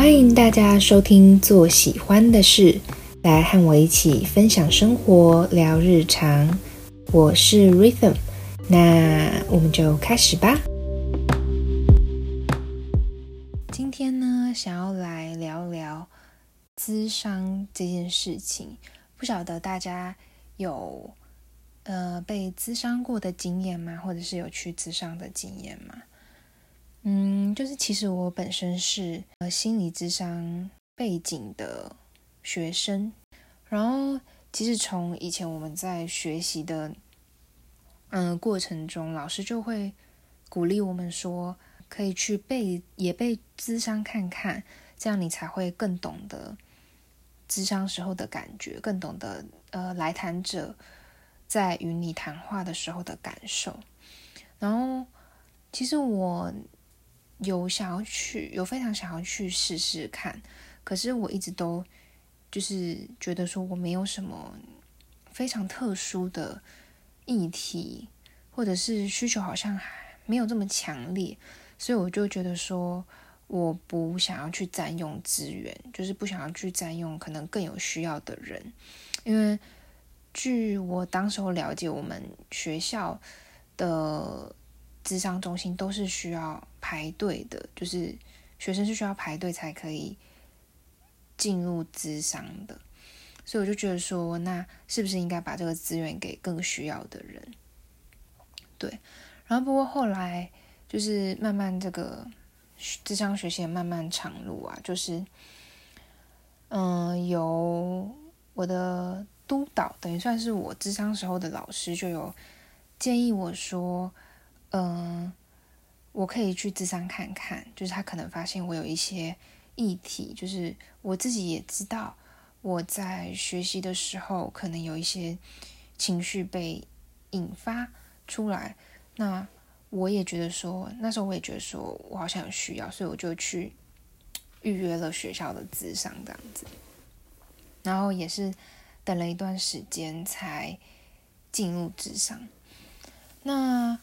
欢迎大家收听《做喜欢的事》，来和我一起分享生活、聊日常。我是 Rhythm，那我们就开始吧。今天呢，想要来聊聊咨商这件事情。不晓得大家有呃被咨商过的经验吗？或者是有去咨商的经验吗？嗯，就是其实我本身是呃心理智商背景的学生，然后其实从以前我们在学习的嗯过程中，老师就会鼓励我们说，可以去背也被智商看看，这样你才会更懂得智商时候的感觉，更懂得呃来谈者在与你谈话的时候的感受。然后其实我。有想要去，有非常想要去试试看，可是我一直都就是觉得说我没有什么非常特殊的议题，或者是需求好像还没有这么强烈，所以我就觉得说我不想要去占用资源，就是不想要去占用可能更有需要的人，因为据我当时候了解，我们学校的。智商中心都是需要排队的，就是学生是需要排队才可以进入智商的，所以我就觉得说，那是不是应该把这个资源给更需要的人？对，然后不过后来就是慢慢这个智商学习漫漫长路啊，就是嗯，有我的督导，等于算是我智商时候的老师，就有建议我说。嗯，我可以去智商看看，就是他可能发现我有一些议题，就是我自己也知道我在学习的时候可能有一些情绪被引发出来。那我也觉得说，那时候我也觉得说我好像有需要，所以我就去预约了学校的智商这样子。然后也是等了一段时间才进入智商。那。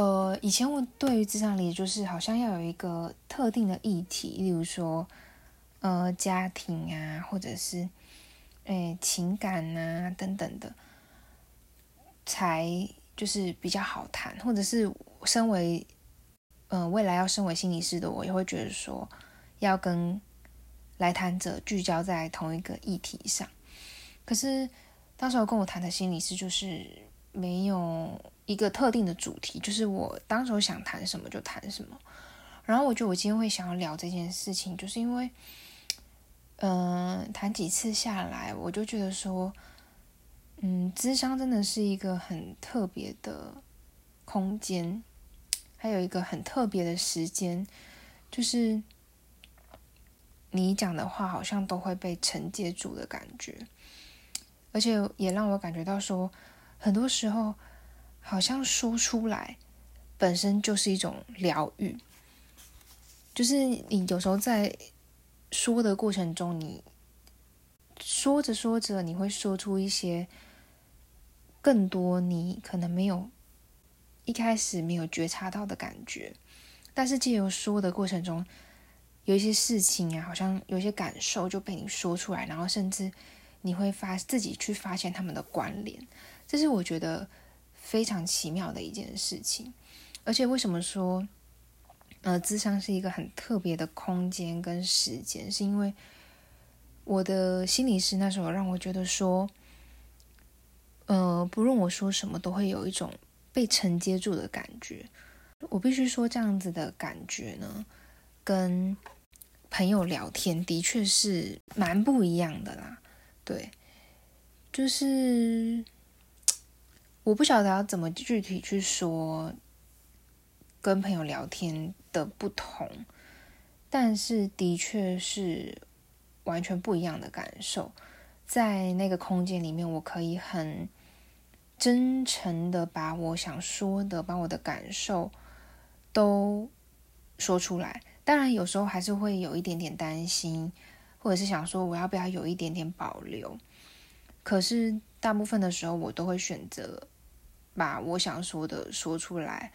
呃，以前我对于智商理解就是好像要有一个特定的议题，例如说，呃，家庭啊，或者是，诶，情感啊等等的，才就是比较好谈，或者是身为，嗯，未来要身为心理师的我，也会觉得说，要跟来谈者聚焦在同一个议题上。可是，当时我跟我谈的心理师就是没有。一个特定的主题，就是我当时想谈什么就谈什么。然后我觉得我今天会想要聊这件事情，就是因为，嗯，谈几次下来，我就觉得说，嗯，智商真的是一个很特别的空间，还有一个很特别的时间，就是你讲的话好像都会被承接住的感觉，而且也让我感觉到说，很多时候。好像说出来本身就是一种疗愈，就是你有时候在说的过程中，你说着说着，你会说出一些更多你可能没有一开始没有觉察到的感觉，但是借由说的过程中，有一些事情啊，好像有一些感受就被你说出来，然后甚至你会发自己去发现他们的关联，这是我觉得。非常奇妙的一件事情，而且为什么说，呃，智商是一个很特别的空间跟时间，是因为我的心理师那时候让我觉得说，呃，不论我说什么，都会有一种被承接住的感觉。我必须说，这样子的感觉呢，跟朋友聊天的确是蛮不一样的啦。对，就是。我不晓得要怎么具体去说跟朋友聊天的不同，但是的确是完全不一样的感受。在那个空间里面，我可以很真诚的把我想说的、把我的感受都说出来。当然，有时候还是会有一点点担心，或者是想说我要不要有一点点保留。可是大部分的时候，我都会选择。把我想说的说出来，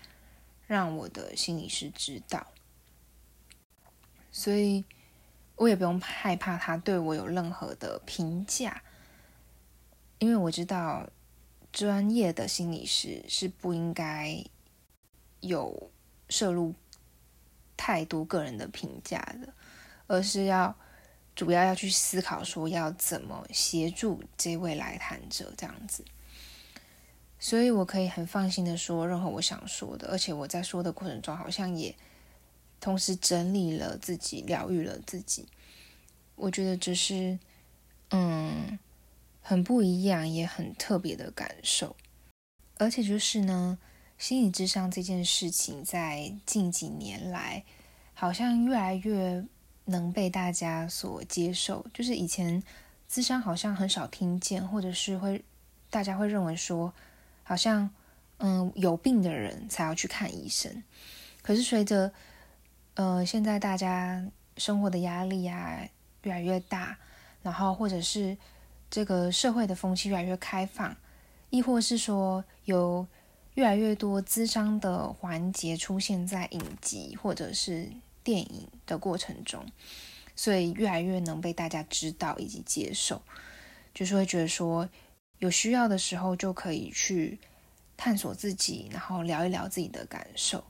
让我的心理师知道。所以，我也不用害怕他对我有任何的评价，因为我知道专业的心理师是不应该有摄入太多个人的评价的，而是要主要要去思考说要怎么协助这位来谈者这样子。所以我可以很放心的说任何我想说的，而且我在说的过程中好像也。同时整理了自己，疗愈了自己，我觉得这是嗯很不一样也很特别的感受。而且就是呢，心理智商这件事情在近几年来好像越来越能被大家所接受。就是以前智商好像很少听见，或者是会大家会认为说，好像嗯有病的人才要去看医生。可是随着呃，现在大家生活的压力啊越来越大，然后或者是这个社会的风气越来越开放，亦或是说有越来越多资商的环节出现在影集或者是电影的过程中，所以越来越能被大家知道以及接受，就是会觉得说有需要的时候就可以去探索自己，然后聊一聊自己的感受。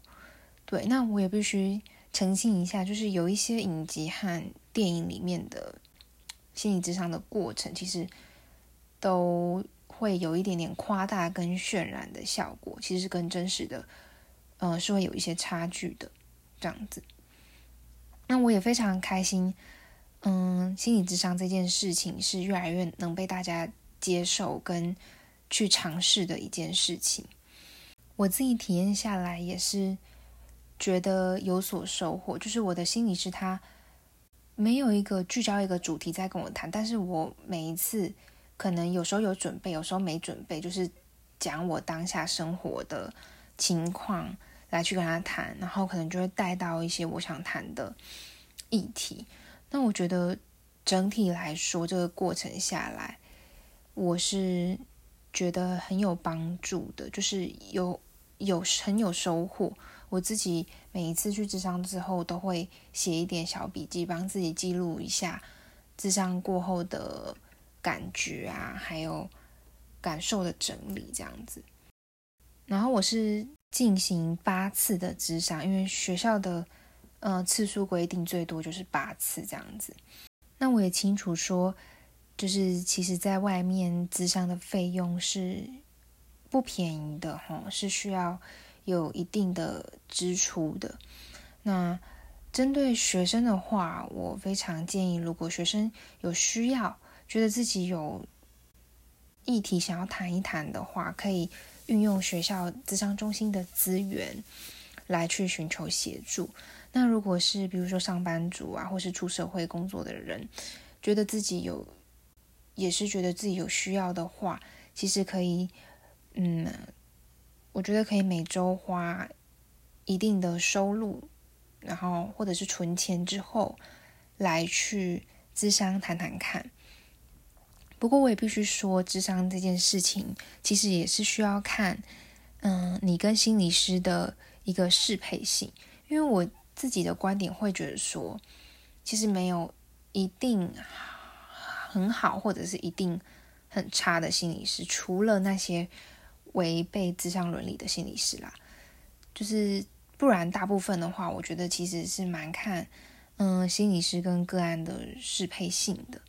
对，那我也必须。澄清一下，就是有一些影集和电影里面的心理智商的过程，其实都会有一点点夸大跟渲染的效果，其实跟真实的，呃，是会有一些差距的这样子。那我也非常开心，嗯，心理智商这件事情是越来越能被大家接受跟去尝试的一件事情。我自己体验下来也是。觉得有所收获，就是我的心理师他没有一个聚焦一个主题在跟我谈，但是我每一次可能有时候有准备，有时候没准备，就是讲我当下生活的情况来去跟他谈，然后可能就会带到一些我想谈的议题。那我觉得整体来说，这个过程下来，我是觉得很有帮助的，就是有有很有收获。我自己每一次去智商之后，都会写一点小笔记，帮自己记录一下智商过后的感觉啊，还有感受的整理这样子。然后我是进行八次的智商，因为学校的呃次数规定最多就是八次这样子。那我也清楚说，就是其实在外面智商的费用是不便宜的哈，是需要。有一定的支出的。那针对学生的话，我非常建议，如果学生有需要，觉得自己有议题想要谈一谈的话，可以运用学校咨商中心的资源来去寻求协助。那如果是比如说上班族啊，或是出社会工作的人，觉得自己有也是觉得自己有需要的话，其实可以，嗯。我觉得可以每周花一定的收入，然后或者是存钱之后来去智商谈谈看。不过我也必须说，智商这件事情其实也是需要看，嗯，你跟心理师的一个适配性。因为我自己的观点会觉得说，其实没有一定很好，或者是一定很差的心理师，除了那些。违背自相伦理的心理师啦，就是不然，大部分的话，我觉得其实是蛮看，嗯，心理师跟个案的适配性的。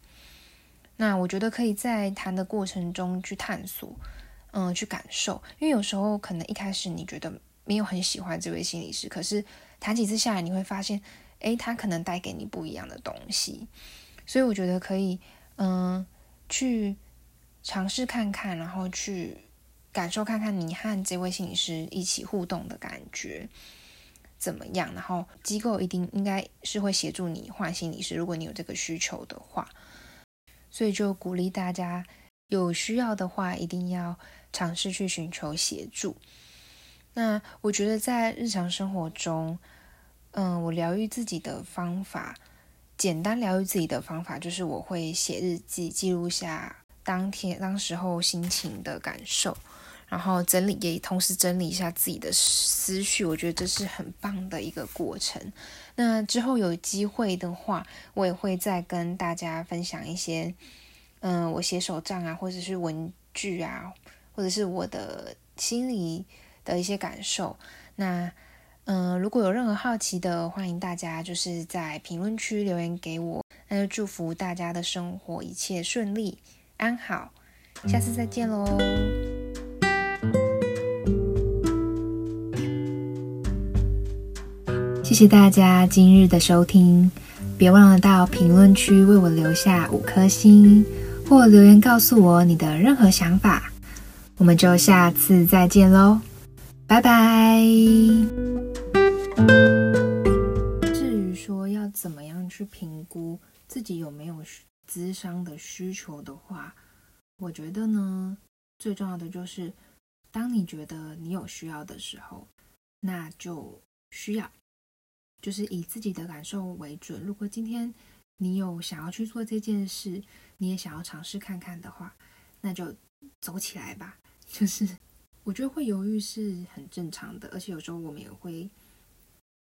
那我觉得可以在谈的过程中去探索，嗯，去感受，因为有时候可能一开始你觉得没有很喜欢这位心理师，可是谈几次下来，你会发现，诶，他可能带给你不一样的东西，所以我觉得可以，嗯，去尝试看看，然后去。感受看看你和这位心理师一起互动的感觉怎么样？然后机构一定应该是会协助你换心理师，如果你有这个需求的话。所以就鼓励大家有需要的话，一定要尝试去寻求协助。那我觉得在日常生活中，嗯，我疗愈自己的方法，简单疗愈自己的方法就是我会写日记，记录下当天当时候心情的感受。然后整理，也同时整理一下自己的思绪，我觉得这是很棒的一个过程。那之后有机会的话，我也会再跟大家分享一些，嗯，我写手账啊，或者是文具啊，或者是我的心里的一些感受。那，嗯，如果有任何好奇的，欢迎大家就是在评论区留言给我。那就祝福大家的生活一切顺利安好，下次再见喽。谢谢大家今日的收听，别忘了到评论区为我留下五颗星，或留言告诉我你的任何想法。我们就下次再见喽，拜拜。至于说要怎么样去评估自己有没有咨商的需求的话，我觉得呢，最重要的就是，当你觉得你有需要的时候，那就需要。就是以自己的感受为准。如果今天你有想要去做这件事，你也想要尝试看看的话，那就走起来吧。就是我觉得会犹豫是很正常的，而且有时候我们也会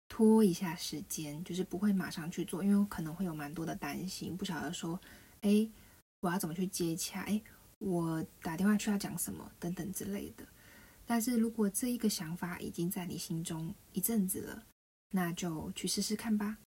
拖一下时间，就是不会马上去做，因为可能会有蛮多的担心，不晓得说，哎，我要怎么去接洽？哎，我打电话去要讲什么等等之类的。但是如果这一个想法已经在你心中一阵子了，那就去试试看吧。